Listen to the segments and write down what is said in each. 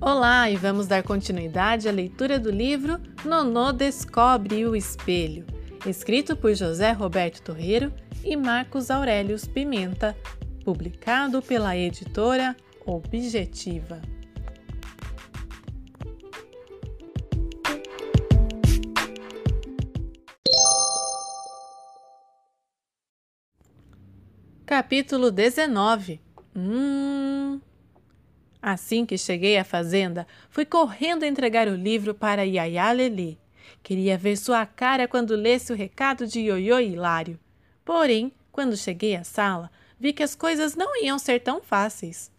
Olá, e vamos dar continuidade à leitura do livro Nonô Descobre o Espelho, escrito por José Roberto Torreiro e Marcos Aurelius Pimenta, publicado pela editora Objetiva. Capítulo 19 Hum. Assim que cheguei à fazenda, fui correndo entregar o livro para Yaya Lelê. Queria ver sua cara quando lesse o recado de Ioiô Hilário. Porém, quando cheguei à sala, vi que as coisas não iam ser tão fáceis.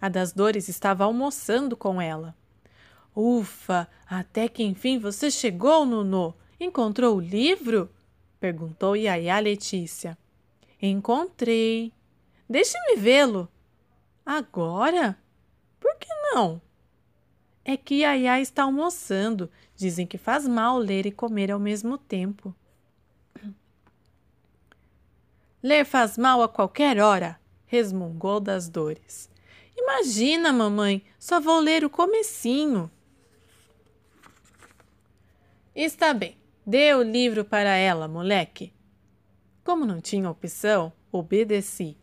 A das dores estava almoçando com ela. Ufa, até que enfim você chegou, Nunô. Encontrou o livro? perguntou Yaya Letícia. Encontrei. Deixe-me vê-lo. Agora? Por que não? É que Yaya está almoçando. Dizem que faz mal ler e comer ao mesmo tempo. Ler faz mal a qualquer hora, resmungou das dores. Imagina, mamãe, só vou ler o comecinho. Está bem, dê o livro para ela, moleque. Como não tinha opção, obedeci.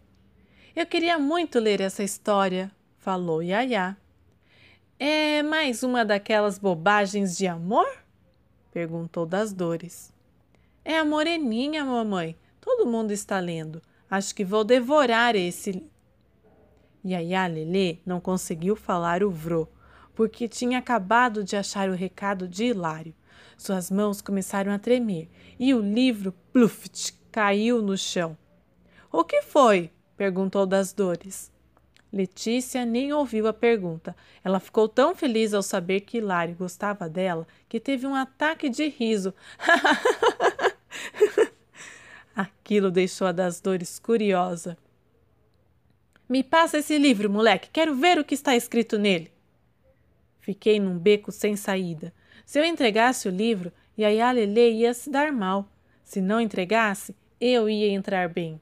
Eu queria muito ler essa história, falou Yaya. É mais uma daquelas bobagens de amor? perguntou das dores. É a moreninha, mamãe. Todo mundo está lendo. Acho que vou devorar esse. Yaya Lelê não conseguiu falar o vrô, porque tinha acabado de achar o recado de Hilário. Suas mãos começaram a tremer e o livro, pluft, caiu no chão. O que foi? perguntou das dores. Letícia nem ouviu a pergunta. Ela ficou tão feliz ao saber que Hilário gostava dela que teve um ataque de riso. Aquilo deixou a das dores curiosa. Me passa esse livro, moleque. Quero ver o que está escrito nele. Fiquei num beco sem saída. Se eu entregasse o livro, Yaya Lele ia se dar mal. Se não entregasse, eu ia entrar bem.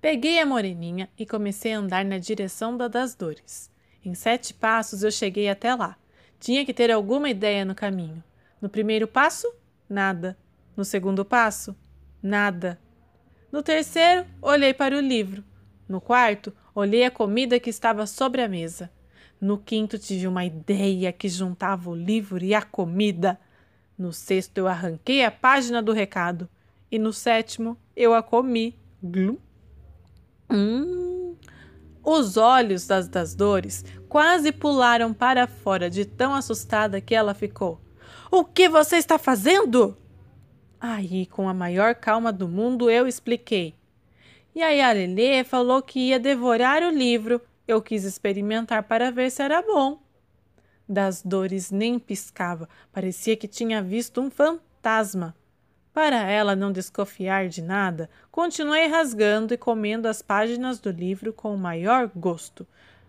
Peguei a moreninha e comecei a andar na direção da das dores. Em sete passos eu cheguei até lá. Tinha que ter alguma ideia no caminho. No primeiro passo, nada. No segundo passo, nada. No terceiro, olhei para o livro. No quarto, olhei a comida que estava sobre a mesa. No quinto, tive uma ideia que juntava o livro e a comida. No sexto, eu arranquei a página do recado. E no sétimo, eu a comi. Glum. Hum. Os olhos das, das dores quase pularam para fora de tão assustada que ela ficou. O que você está fazendo? Aí, com a maior calma do mundo, eu expliquei. E aí a Lelê falou que ia devorar o livro. Eu quis experimentar para ver se era bom. Das dores nem piscava, parecia que tinha visto um fantasma. Para ela não desconfiar de nada, continuei rasgando e comendo as páginas do livro com o maior gosto.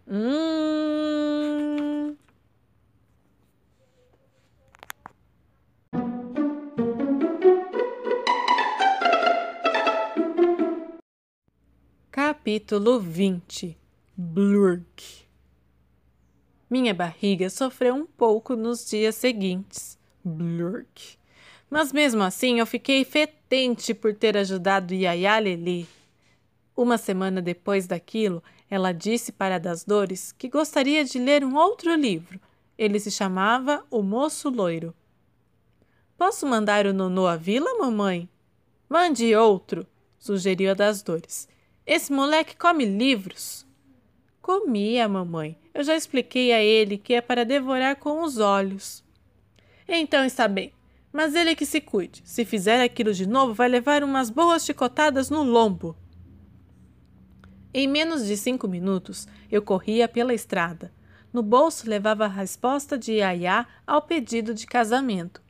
Hum. Capítulo 20 Blurk Minha barriga sofreu um pouco nos dias seguintes. Blurk mas mesmo assim eu fiquei fetente por ter ajudado Yaya. Uma semana depois daquilo, ela disse para Das Dores que gostaria de ler um outro livro. Ele se chamava O Moço Loiro. Posso mandar o Nonô à vila, mamãe? Mande outro, sugeriu a Das Dores. Esse moleque come livros. Comia, mamãe. Eu já expliquei a ele que é para devorar com os olhos. Então está bem. Mas ele que se cuide. Se fizer aquilo de novo, vai levar umas boas chicotadas no lombo. Em menos de cinco minutos, eu corria pela estrada. No bolso levava a resposta de Yaya ao pedido de casamento.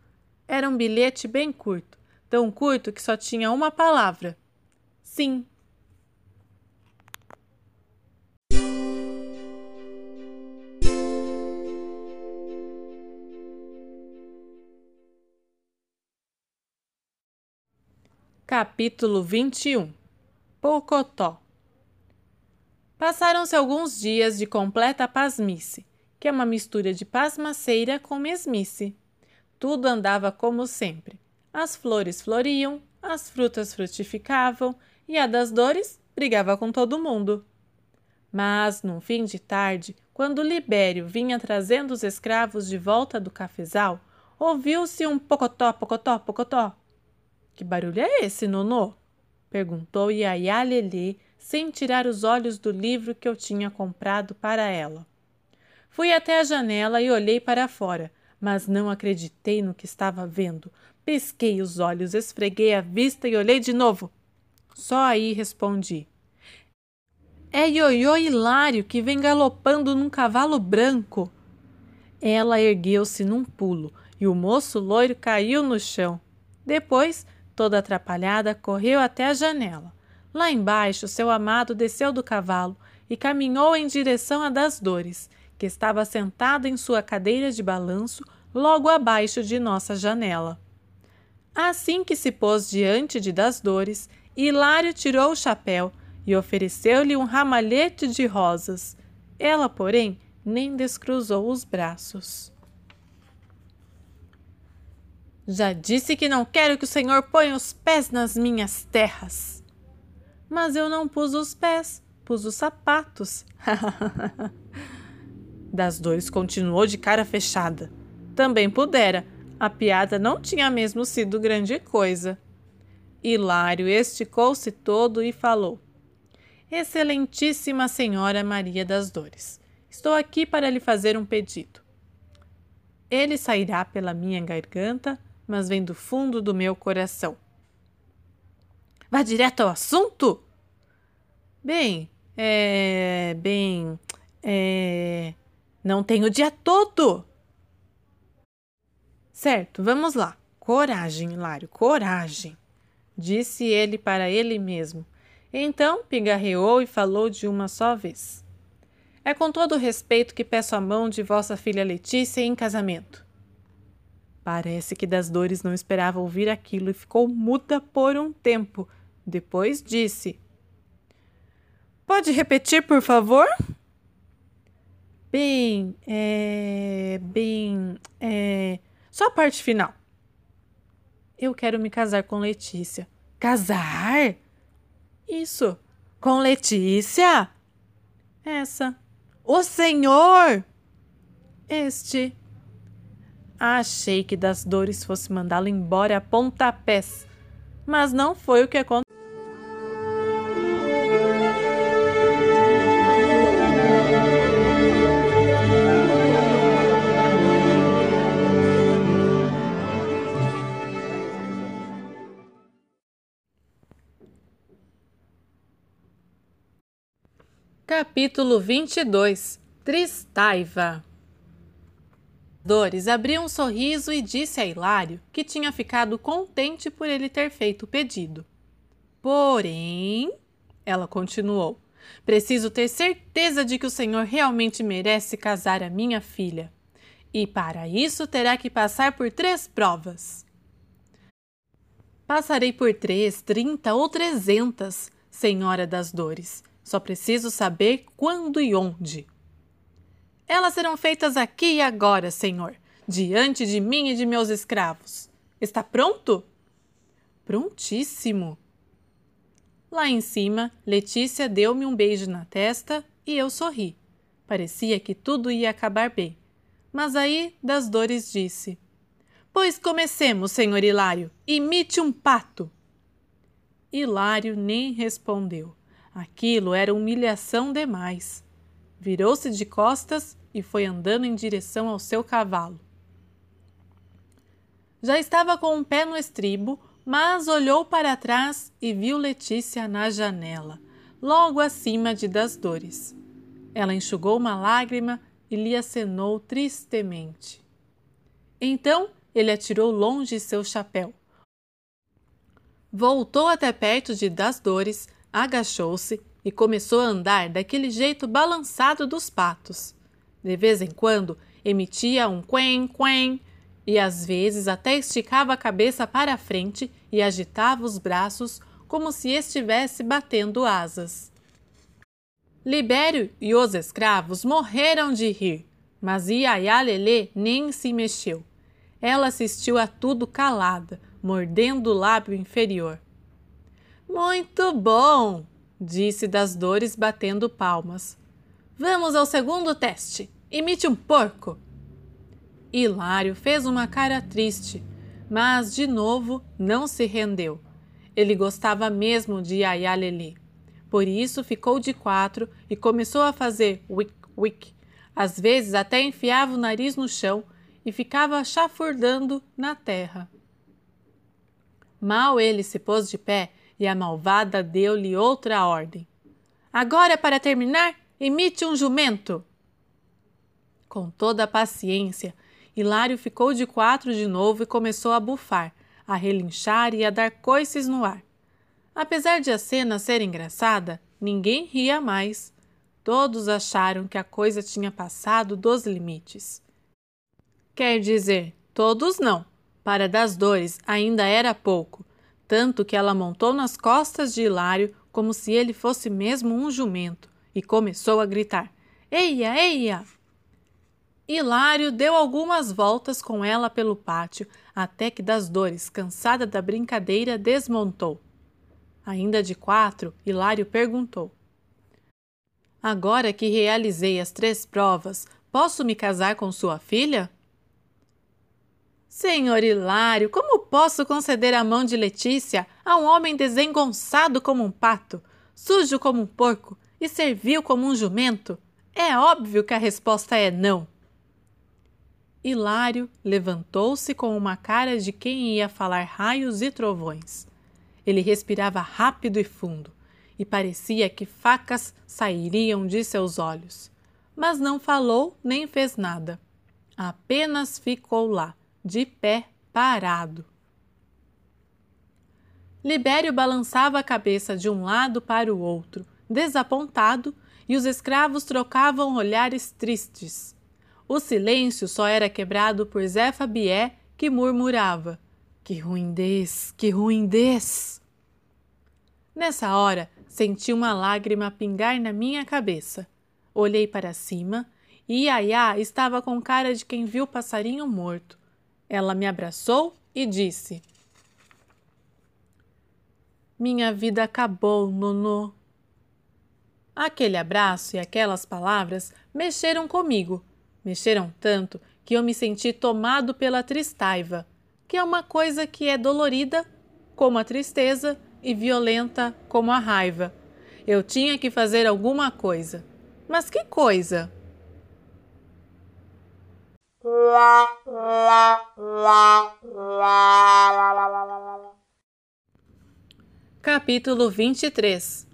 Era um bilhete bem curto, tão curto que só tinha uma palavra: sim. Capítulo 21 Pocotó Passaram-se alguns dias de completa pasmice, que é uma mistura de pasmaceira com mesmice. Tudo andava como sempre. As flores floriam, as frutas frutificavam e a das dores brigava com todo mundo. Mas, num fim de tarde, quando Libério vinha trazendo os escravos de volta do cafezal, ouviu-se um pocotó, pocotó, pocotó. Que barulho é esse, Nonô? perguntou Iaiá Lelê, sem tirar os olhos do livro que eu tinha comprado para ela. Fui até a janela e olhei para fora, mas não acreditei no que estava vendo. Pisquei os olhos, esfreguei a vista e olhei de novo. Só aí respondi. É Ioiô Hilário que vem galopando num cavalo branco. Ela ergueu-se num pulo e o moço loiro caiu no chão. Depois, toda atrapalhada, correu até a janela. Lá embaixo, seu amado desceu do cavalo e caminhou em direção a das dores, que estava sentado em sua cadeira de balanço logo abaixo de nossa janela. Assim que se pôs diante de das dores, Hilário tirou o chapéu e ofereceu-lhe um ramalhete de rosas. Ela, porém, nem descruzou os braços. Já disse que não quero que o senhor ponha os pés nas minhas terras. Mas eu não pus os pés, pus os sapatos. das dores continuou de cara fechada. Também pudera. A piada não tinha mesmo sido grande coisa. Hilário esticou-se todo e falou: Excelentíssima Senhora Maria das Dores, estou aqui para lhe fazer um pedido. Ele sairá pela minha garganta, mas vem do fundo do meu coração. Vá direto ao assunto? Bem, é. Bem. É. Não tenho o dia todo. Certo, vamos lá. Coragem, Hilário, coragem, disse ele para ele mesmo então pigarreou e falou de uma só vez. É com todo respeito que peço a mão de vossa filha Letícia em casamento. Parece que das dores não esperava ouvir aquilo e ficou muda por um tempo. Depois disse: Pode repetir, por favor? Bem, é. Bem, é. Só a parte final. Eu quero me casar com Letícia. Casar? Isso. Com Letícia? Essa. O senhor? Este. Achei que das dores fosse mandá-lo embora a pontapés, mas não foi o que aconteceu. Capítulo 22 Tristaiva Dores abriu um sorriso e disse a Hilário que tinha ficado contente por ele ter feito o pedido. Porém, ela continuou, preciso ter certeza de que o senhor realmente merece casar a minha filha. E para isso terá que passar por três provas. Passarei por três, trinta ou trezentas, senhora das dores só preciso saber quando e onde. Elas serão feitas aqui e agora, Senhor, diante de mim e de meus escravos. Está pronto? Prontíssimo. Lá em cima, Letícia deu-me um beijo na testa e eu sorri. Parecia que tudo ia acabar bem. Mas aí, das dores, disse: Pois comecemos, senhor Hilário, imite um pato. Hilário nem respondeu. Aquilo era humilhação demais. Virou-se de costas e foi andando em direção ao seu cavalo. Já estava com um pé no estribo, mas olhou para trás e viu Letícia na janela, logo acima de das dores. Ela enxugou uma lágrima e lhe acenou tristemente. Então ele atirou longe seu chapéu. Voltou até perto de das dores agachou-se e começou a andar daquele jeito balançado dos patos. De vez em quando emitia um quen quen e às vezes até esticava a cabeça para a frente e agitava os braços como se estivesse batendo asas. Libério e os escravos morreram de rir, mas Iaiá Lelê nem se mexeu. Ela assistiu a tudo calada, mordendo o lábio inferior. Muito bom! disse das dores batendo palmas. Vamos ao segundo teste. Imite um porco. Hilário fez uma cara triste, mas de novo não se rendeu. Ele gostava mesmo de Yaya. Por isso ficou de quatro e começou a fazer wick wick. Às vezes até enfiava o nariz no chão e ficava chafurdando na terra. Mal ele se pôs de pé e a malvada deu-lhe outra ordem. Agora, para terminar, imite um jumento. Com toda a paciência, Hilário ficou de quatro de novo e começou a bufar, a relinchar e a dar coices no ar. Apesar de a cena ser engraçada, ninguém ria mais. Todos acharam que a coisa tinha passado dos limites. Quer dizer, todos não. Para das dores ainda era pouco, tanto que ela montou nas costas de Hilário como se ele fosse mesmo um jumento e começou a gritar: Eia, eia! Hilário deu algumas voltas com ela pelo pátio, até que das dores, cansada da brincadeira, desmontou. Ainda de quatro, Hilário perguntou: Agora que realizei as três provas, posso me casar com sua filha? Senhor Hilário, como posso conceder a mão de Letícia a um homem desengonçado como um pato, sujo como um porco e servil como um jumento? É óbvio que a resposta é não. Hilário levantou-se com uma cara de quem ia falar raios e trovões. Ele respirava rápido e fundo, e parecia que facas sairiam de seus olhos. Mas não falou nem fez nada. Apenas ficou lá, de pé, parado. Libério balançava a cabeça de um lado para o outro, desapontado, e os escravos trocavam olhares tristes. O silêncio só era quebrado por Zé Fabié, que murmurava: Que ruindez, que ruindez! Nessa hora, senti uma lágrima pingar na minha cabeça. Olhei para cima e Iaiá estava com cara de quem viu passarinho morto. Ela me abraçou e disse: Minha vida acabou, Nonô. Aquele abraço e aquelas palavras mexeram comigo Mexeram tanto que eu me senti tomado pela tristaiva, que é uma coisa que é dolorida como a tristeza e violenta como a raiva. Eu tinha que fazer alguma coisa. Mas que coisa? Capítulo 23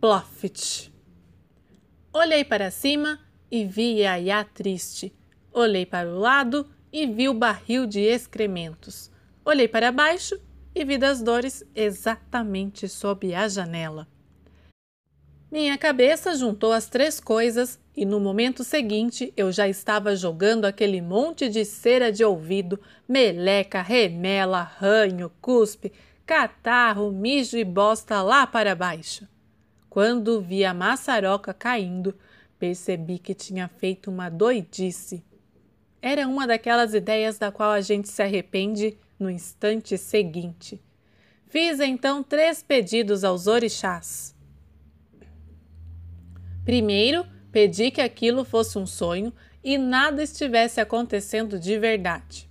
Plofit Olhei para cima e vi Yaya triste. Olhei para o lado e vi o barril de excrementos. Olhei para baixo e vi das dores exatamente sob a janela. Minha cabeça juntou as três coisas e no momento seguinte eu já estava jogando aquele monte de cera de ouvido, meleca, remela, ranho, cuspe, catarro, mijo e bosta lá para baixo. Quando vi a maçaroca caindo, Percebi que tinha feito uma doidice. Era uma daquelas ideias da qual a gente se arrepende no instante seguinte. Fiz então três pedidos aos orixás. Primeiro, pedi que aquilo fosse um sonho e nada estivesse acontecendo de verdade.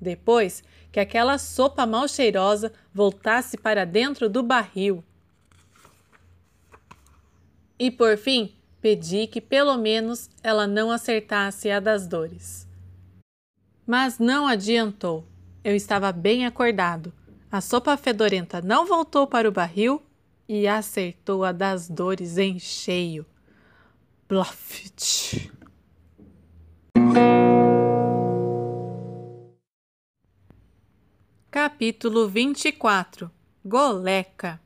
Depois, que aquela sopa mal cheirosa voltasse para dentro do barril. E por fim, Pedi que pelo menos ela não acertasse a das dores. Mas não adiantou. Eu estava bem acordado. A sopa fedorenta não voltou para o barril e acertou a das dores em cheio. Bluffit. Capítulo 24 Goleca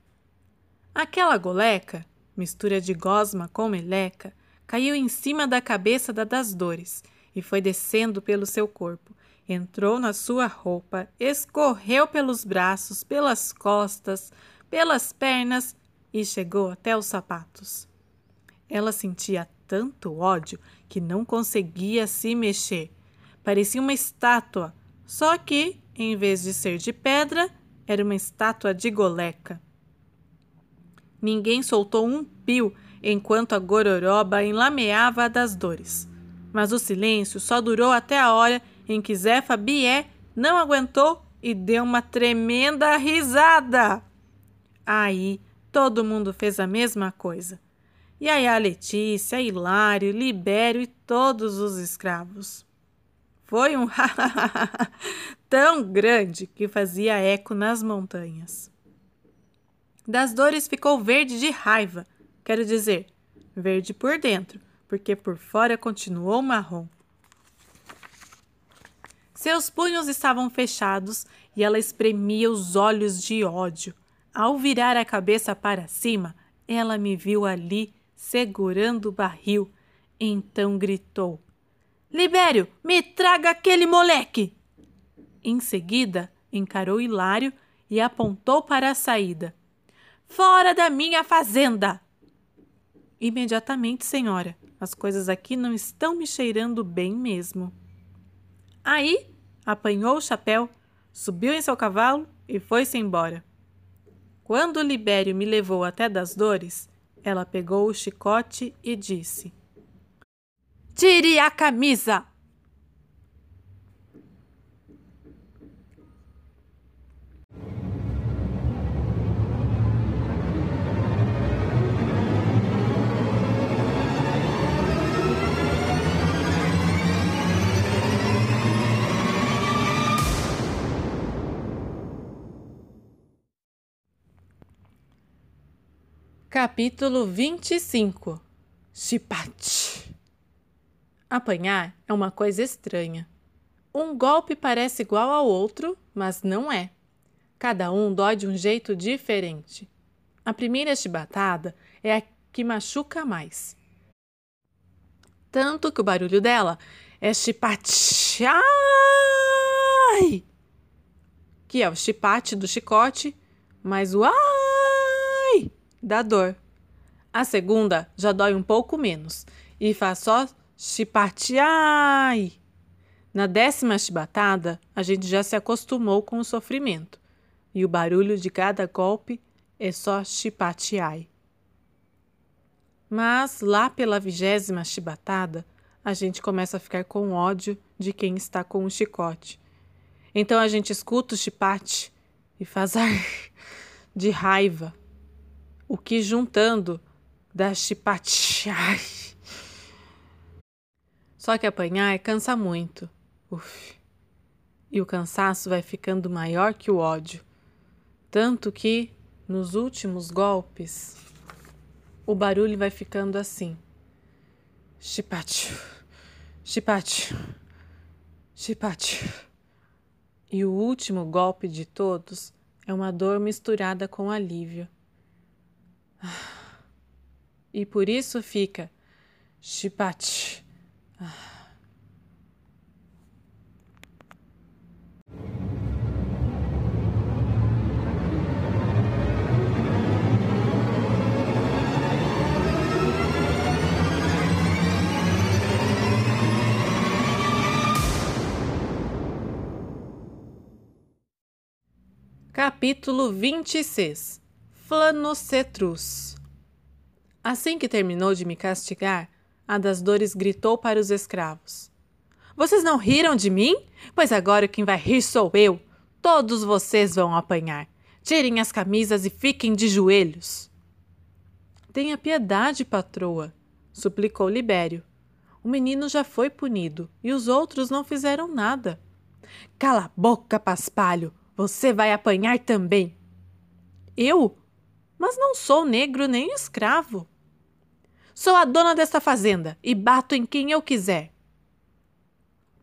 Aquela goleca mistura de gosma com meleca, caiu em cima da cabeça da das dores e foi descendo pelo seu corpo. Entrou na sua roupa, escorreu pelos braços, pelas costas, pelas pernas e chegou até os sapatos. Ela sentia tanto ódio que não conseguia se mexer. Parecia uma estátua, só que, em vez de ser de pedra, era uma estátua de goleca. Ninguém soltou um pio enquanto a gororoba enlameava das dores. Mas o silêncio só durou até a hora em que Zefa Bié não aguentou e deu uma tremenda risada. Aí todo mundo fez a mesma coisa. E aí a Letícia, Hilário, Libério e todos os escravos. Foi um tão grande que fazia eco nas montanhas. Das dores ficou verde de raiva, quero dizer, verde por dentro, porque por fora continuou marrom. Seus punhos estavam fechados e ela espremia os olhos de ódio. Ao virar a cabeça para cima, ela me viu ali segurando o barril. Então gritou: Libério, me traga aquele moleque! Em seguida, encarou Hilário e apontou para a saída. Fora da minha fazenda! Imediatamente, senhora. As coisas aqui não estão me cheirando bem mesmo. Aí, apanhou o chapéu, subiu em seu cavalo e foi-se embora. Quando Libério me levou até das dores, ela pegou o chicote e disse: Tire a camisa! Capítulo 25 Chipate Apanhar é uma coisa estranha. Um golpe parece igual ao outro, mas não é. Cada um dói de um jeito diferente. A primeira chibatada é a que machuca mais. Tanto que o barulho dela é chipate, ai, que é o chipate do chicote, mas o ai da dor. A segunda já dói um pouco menos e faz só chipatiai. Na décima chibatada, a gente já se acostumou com o sofrimento e o barulho de cada golpe é só chipatiai. Mas lá pela vigésima chibatada, a gente começa a ficar com ódio de quem está com o chicote. Então a gente escuta o chipate e faz ar de raiva o que juntando dá chipatiai. Só que apanhar cansa muito. Uf. E o cansaço vai ficando maior que o ódio. Tanto que, nos últimos golpes, o barulho vai ficando assim. Chipatio, chipatio, chipatio. E o último golpe de todos é uma dor misturada com alívio. E por isso fica chipate. Capítulo 26 Flanocetrus. Assim que terminou de me castigar, a das dores gritou para os escravos: Vocês não riram de mim? Pois agora quem vai rir sou eu. Todos vocês vão apanhar. Tirem as camisas e fiquem de joelhos. Tenha piedade, patroa, suplicou Libério. O menino já foi punido e os outros não fizeram nada. Cala a boca, paspalho! Você vai apanhar também. Eu? Mas não sou negro nem escravo. Sou a dona desta fazenda e bato em quem eu quiser.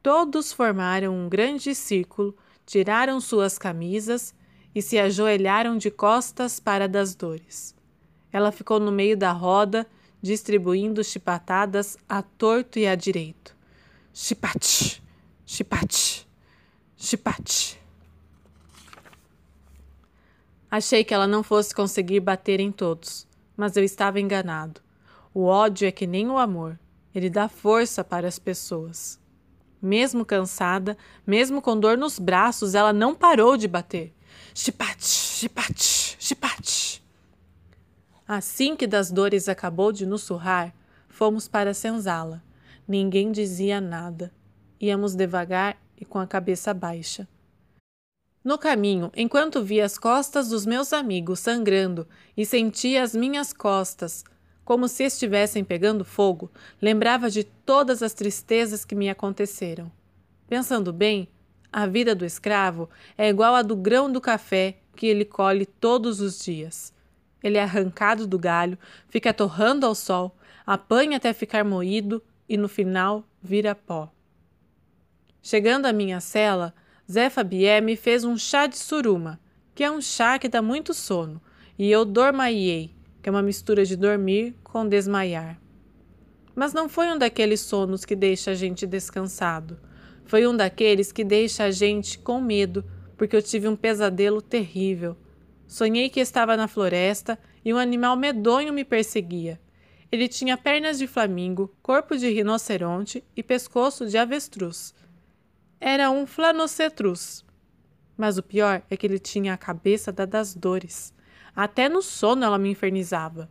Todos formaram um grande círculo, tiraram suas camisas e se ajoelharam de costas para das dores. Ela ficou no meio da roda, distribuindo chipatadas a torto e a direito. Chipate, chipate, chipate. Achei que ela não fosse conseguir bater em todos, mas eu estava enganado. O ódio é que nem o amor. Ele dá força para as pessoas. Mesmo cansada, mesmo com dor nos braços, ela não parou de bater. Chipat, chipat, chipat. Assim que das dores acabou de nos surrar, fomos para a senzala. Ninguém dizia nada. Íamos devagar e com a cabeça baixa. No caminho, enquanto via as costas dos meus amigos sangrando e sentia as minhas costas como se estivessem pegando fogo, lembrava de todas as tristezas que me aconteceram. Pensando bem, a vida do escravo é igual à do grão do café que ele colhe todos os dias. Ele é arrancado do galho, fica torrando ao sol, apanha até ficar moído e no final vira pó. Chegando à minha cela, Zé Fabier me fez um chá de suruma, que é um chá que dá muito sono, e eu dormaiei, que é uma mistura de dormir com desmaiar. Mas não foi um daqueles sonos que deixa a gente descansado. Foi um daqueles que deixa a gente com medo, porque eu tive um pesadelo terrível. Sonhei que estava na floresta e um animal medonho me perseguia. Ele tinha pernas de flamingo, corpo de rinoceronte e pescoço de avestruz. Era um flanocetrus. Mas o pior é que ele tinha a cabeça da das dores. Até no sono ela me infernizava.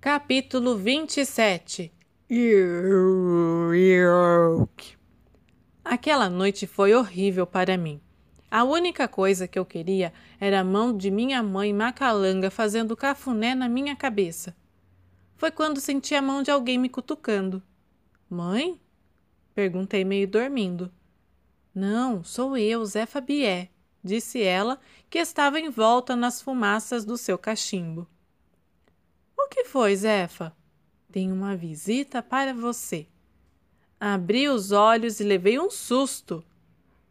Capítulo 27 Aquela noite foi horrível para mim. A única coisa que eu queria era a mão de minha mãe macalanga fazendo cafuné na minha cabeça. Foi quando senti a mão de alguém me cutucando. Mãe? Perguntei meio dormindo. Não, sou eu, Zé Fabié, disse ela, que estava envolta nas fumaças do seu cachimbo. O que foi, Zefa? Tenho uma visita para você. Abri os olhos e levei um susto.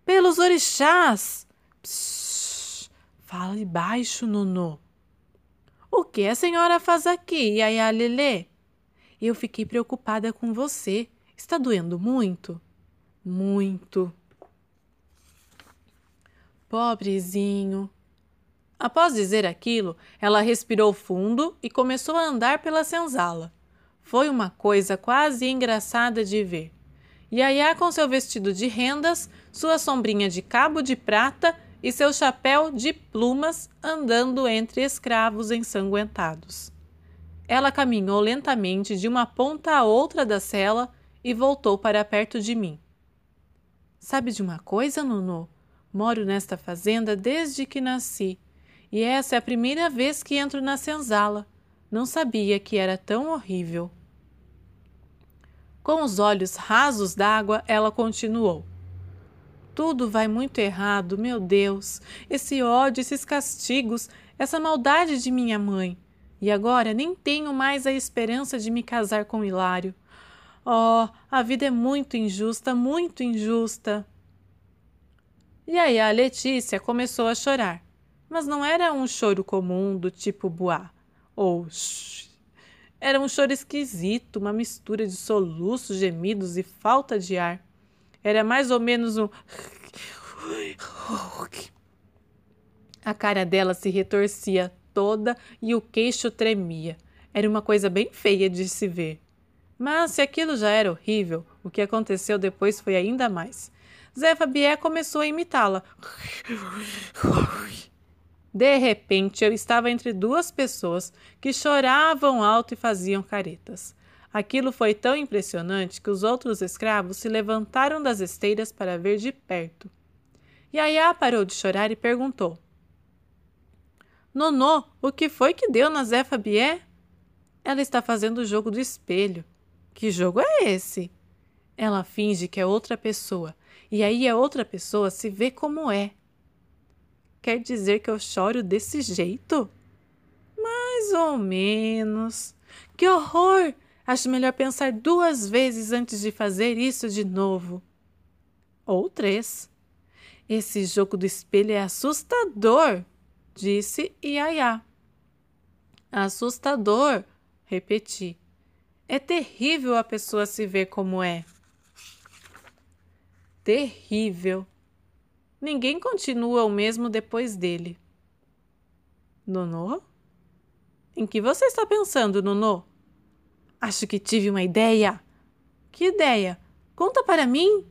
Pelos orixás! Psss, fale baixo, Nonô. O que a senhora faz aqui, Yaya Lelê? Eu fiquei preocupada com você. Está doendo muito? Muito. Pobrezinho. Após dizer aquilo, ela respirou fundo e começou a andar pela senzala. Foi uma coisa quase engraçada de ver. Yaya com seu vestido de rendas, sua sombrinha de cabo de prata e seu chapéu de plumas andando entre escravos ensanguentados. Ela caminhou lentamente de uma ponta a outra da cela e voltou para perto de mim. Sabe de uma coisa, Nuno? Moro nesta fazenda desde que nasci, e essa é a primeira vez que entro na senzala. Não sabia que era tão horrível. Com os olhos rasos d'água, ela continuou. Tudo vai muito errado, meu Deus. Esse ódio, esses castigos, essa maldade de minha mãe. E agora nem tenho mais a esperança de me casar com Hilário. Oh, a vida é muito injusta, muito injusta. E aí a Letícia começou a chorar. Mas não era um choro comum do tipo buá ou shh, era um choro esquisito, uma mistura de soluços, gemidos e falta de ar. Era mais ou menos um. A cara dela se retorcia toda e o queixo tremia. Era uma coisa bem feia de se ver. Mas se aquilo já era horrível, o que aconteceu depois foi ainda mais. Zé Fabier começou a imitá-la. De repente, eu estava entre duas pessoas que choravam alto e faziam caretas. Aquilo foi tão impressionante que os outros escravos se levantaram das esteiras para ver de perto. Yaya parou de chorar e perguntou: Nonô, o que foi que deu na Zé Fabier? Ela está fazendo o jogo do espelho. Que jogo é esse? Ela finge que é outra pessoa, e aí a outra pessoa se vê como é. Quer dizer que eu choro desse jeito? Mais ou menos. Que horror! Acho melhor pensar duas vezes antes de fazer isso de novo. Ou três. Esse jogo do espelho é assustador, disse Iaiá. Assustador, repeti. É terrível a pessoa se ver como é. Terrível. Ninguém continua o mesmo depois dele. Nonô? Em que você está pensando, Nonô? Acho que tive uma ideia. Que ideia? Conta para mim.